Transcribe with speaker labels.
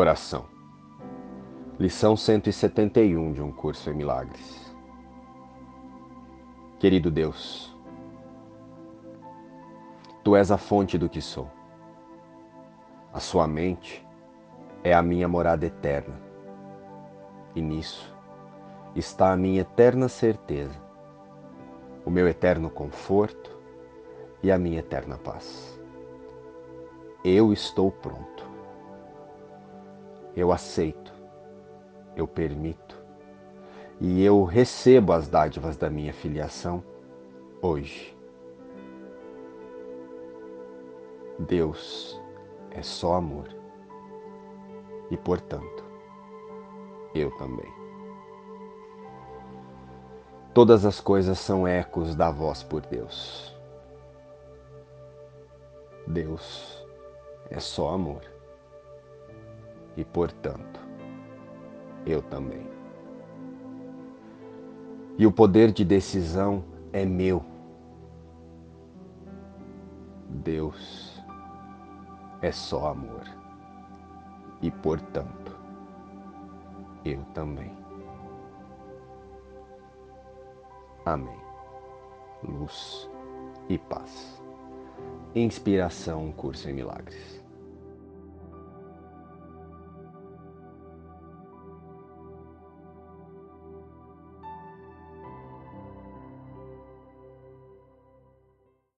Speaker 1: Oração. Lição 171 de um curso em milagres. Querido Deus, Tu és a fonte do que sou. A Sua mente é a minha morada eterna. E nisso está a minha eterna certeza, o meu eterno conforto e a minha eterna paz. Eu estou pronto eu aceito, eu permito e eu recebo as dádivas da minha filiação hoje. Deus é só amor e, portanto, eu também. Todas as coisas são ecos da voz por Deus. Deus é só amor e, portanto, eu também. E o poder de decisão é meu. Deus é só amor e, portanto, eu também. Amém. Luz e paz. Inspiração Curso em Milagres.